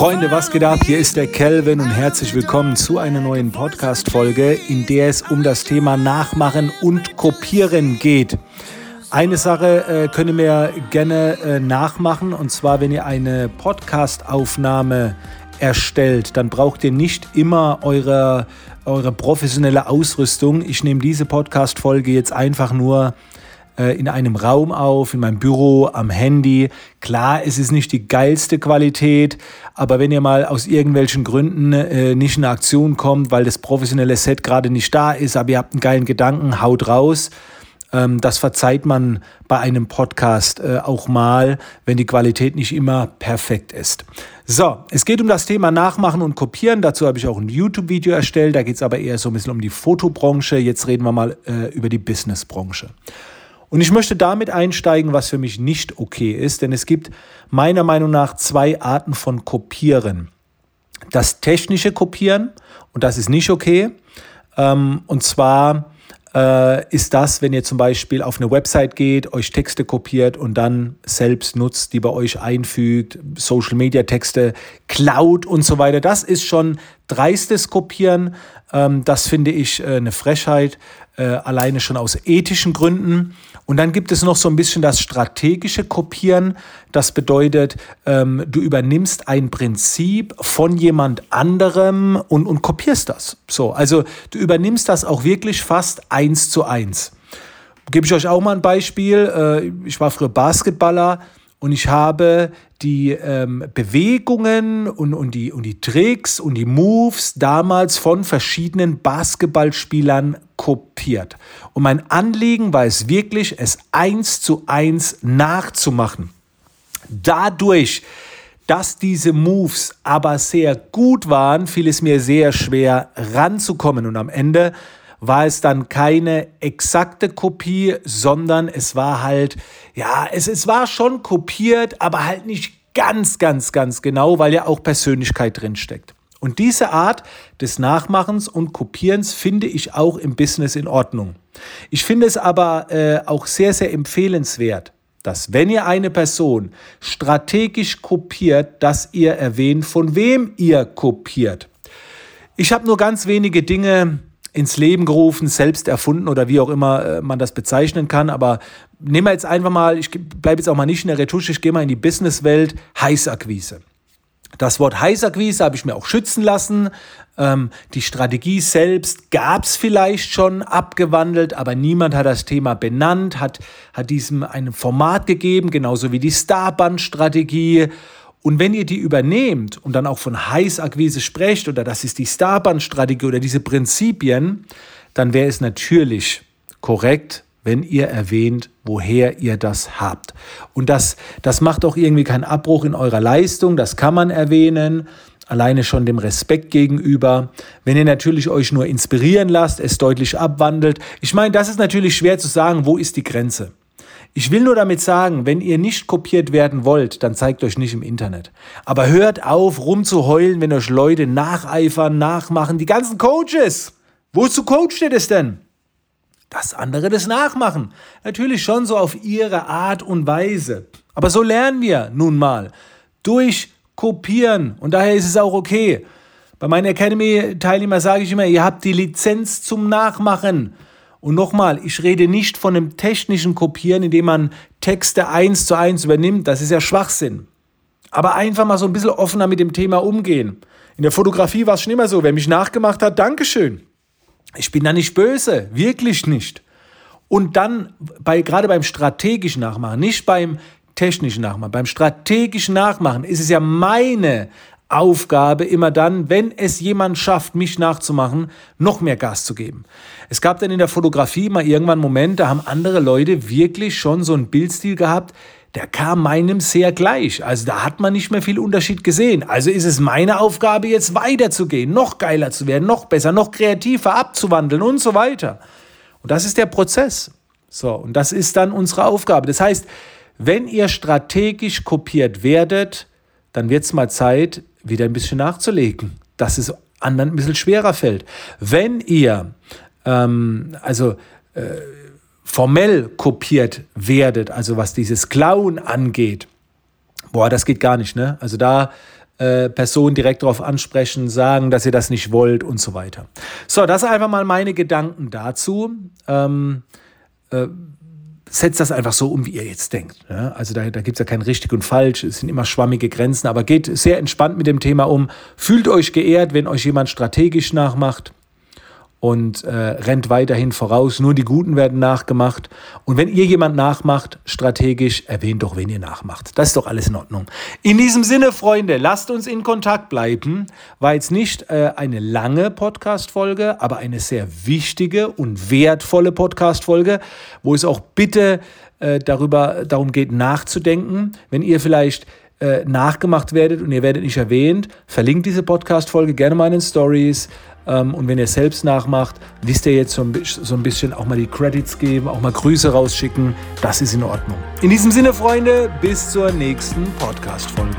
Freunde, was geht ab? Hier ist der Kelvin und herzlich willkommen zu einer neuen Podcast-Folge, in der es um das Thema Nachmachen und Kopieren geht. Eine Sache äh, könnt ihr mir gerne äh, nachmachen und zwar, wenn ihr eine Podcast-Aufnahme erstellt, dann braucht ihr nicht immer eure, eure professionelle Ausrüstung. Ich nehme diese Podcast-Folge jetzt einfach nur äh, in einem Raum auf, in meinem Büro, am Handy. Klar, es ist nicht die geilste Qualität, aber wenn ihr mal aus irgendwelchen Gründen äh, nicht in Aktion kommt, weil das professionelle Set gerade nicht da ist, aber ihr habt einen geilen Gedanken, haut raus. Ähm, das verzeiht man bei einem Podcast äh, auch mal, wenn die Qualität nicht immer perfekt ist. So, es geht um das Thema Nachmachen und Kopieren. Dazu habe ich auch ein YouTube-Video erstellt. Da geht es aber eher so ein bisschen um die Fotobranche. Jetzt reden wir mal äh, über die Businessbranche. Und ich möchte damit einsteigen, was für mich nicht okay ist, denn es gibt meiner Meinung nach zwei Arten von Kopieren. Das technische Kopieren, und das ist nicht okay, ähm, und zwar äh, ist das, wenn ihr zum Beispiel auf eine Website geht, euch Texte kopiert und dann selbst nutzt, die bei euch einfügt, Social Media Texte klaut und so weiter. Das ist schon dreistes Kopieren. Ähm, das finde ich äh, eine Frechheit, äh, alleine schon aus ethischen Gründen. Und dann gibt es noch so ein bisschen das strategische Kopieren. Das bedeutet, ähm, du übernimmst ein Prinzip von jemand anderem und, und kopierst das. So, also du übernimmst das auch wirklich fast eins zu eins. Gebe ich euch auch mal ein Beispiel. Äh, ich war früher Basketballer und ich habe die ähm, Bewegungen und, und, die, und die Tricks und die Moves damals von verschiedenen Basketballspielern kopiert. Und mein Anliegen war es wirklich, es eins zu eins nachzumachen. Dadurch, dass diese Moves aber sehr gut waren, fiel es mir sehr schwer ranzukommen. Und am Ende war es dann keine exakte Kopie, sondern es war halt, ja, es, es war schon kopiert, aber halt nicht ganz, ganz, ganz genau, weil ja auch Persönlichkeit drinsteckt. Und diese Art des Nachmachens und Kopierens finde ich auch im Business in Ordnung. Ich finde es aber äh, auch sehr, sehr empfehlenswert, dass wenn ihr eine Person strategisch kopiert, dass ihr erwähnt, von wem ihr kopiert. Ich habe nur ganz wenige Dinge ins Leben gerufen, selbst erfunden oder wie auch immer äh, man das bezeichnen kann. Aber nehmen wir jetzt einfach mal, ich bleibe jetzt auch mal nicht in der Retusche, ich gehe mal in die Businesswelt, Heißakquise. Das Wort Heißakquise habe ich mir auch schützen lassen. Ähm, die Strategie selbst gab es vielleicht schon abgewandelt, aber niemand hat das Thema benannt, hat, hat diesem ein Format gegeben, genauso wie die Starband-Strategie. Und wenn ihr die übernehmt und dann auch von Heißakquise sprecht oder das ist die Starband-Strategie oder diese Prinzipien, dann wäre es natürlich korrekt, wenn ihr erwähnt, woher ihr das habt. Und das, das macht auch irgendwie keinen Abbruch in eurer Leistung, das kann man erwähnen, alleine schon dem Respekt gegenüber. Wenn ihr natürlich euch nur inspirieren lasst, es deutlich abwandelt. Ich meine, das ist natürlich schwer zu sagen, wo ist die Grenze. Ich will nur damit sagen, wenn ihr nicht kopiert werden wollt, dann zeigt euch nicht im Internet. Aber hört auf, rumzuheulen, wenn euch Leute nacheifern, nachmachen. Die ganzen Coaches. Wozu coacht ihr das denn? Das andere das nachmachen. Natürlich schon so auf ihre Art und Weise. Aber so lernen wir nun mal. Durch Kopieren. Und daher ist es auch okay. Bei meinen Academy-Teilnehmern sage ich immer, ihr habt die Lizenz zum Nachmachen. Und nochmal, ich rede nicht von einem technischen Kopieren, indem man Texte eins zu eins übernimmt. Das ist ja Schwachsinn. Aber einfach mal so ein bisschen offener mit dem Thema umgehen. In der Fotografie war es schon immer so. Wer mich nachgemacht hat, Dankeschön. Ich bin da nicht böse, wirklich nicht. Und dann, bei, gerade beim strategischen Nachmachen, nicht beim technischen Nachmachen, beim strategischen Nachmachen ist es ja meine Aufgabe, immer dann, wenn es jemand schafft, mich nachzumachen, noch mehr Gas zu geben. Es gab dann in der Fotografie mal irgendwann einen Moment, da haben andere Leute wirklich schon so einen Bildstil gehabt, der kam meinem sehr gleich. Also da hat man nicht mehr viel Unterschied gesehen. Also ist es meine Aufgabe, jetzt weiterzugehen, noch geiler zu werden, noch besser, noch kreativer abzuwandeln und so weiter. Und das ist der Prozess. So, und das ist dann unsere Aufgabe. Das heißt, wenn ihr strategisch kopiert werdet, dann wird es mal Zeit, wieder ein bisschen nachzulegen, dass es anderen ein bisschen schwerer fällt. Wenn ihr ähm, also äh, formell kopiert werdet, also was dieses Klauen angeht, boah, das geht gar nicht, ne? Also da äh, Person direkt darauf ansprechen, sagen, dass ihr das nicht wollt und so weiter. So, das sind einfach mal meine Gedanken dazu. Ähm, äh, setzt das einfach so um, wie ihr jetzt denkt. Ja? Also da, da gibt es ja kein richtig und falsch, es sind immer schwammige Grenzen, aber geht sehr entspannt mit dem Thema um. Fühlt euch geehrt, wenn euch jemand strategisch nachmacht und äh, rennt weiterhin voraus. Nur die Guten werden nachgemacht. Und wenn ihr jemand nachmacht, strategisch, erwähnt doch, wen ihr nachmacht. Das ist doch alles in Ordnung. In diesem Sinne, Freunde, lasst uns in Kontakt bleiben. War jetzt nicht äh, eine lange Podcast-Folge, aber eine sehr wichtige und wertvolle Podcast-Folge, wo es auch bitte äh, darüber, darum geht, nachzudenken. Wenn ihr vielleicht äh, nachgemacht werdet und ihr werdet nicht erwähnt, verlinkt diese Podcast-Folge gerne mal in den Stories. Ähm, und wenn ihr selbst nachmacht, wisst ihr jetzt so ein, so ein bisschen auch mal die Credits geben, auch mal Grüße rausschicken. Das ist in Ordnung. In diesem Sinne, Freunde, bis zur nächsten Podcast-Folge.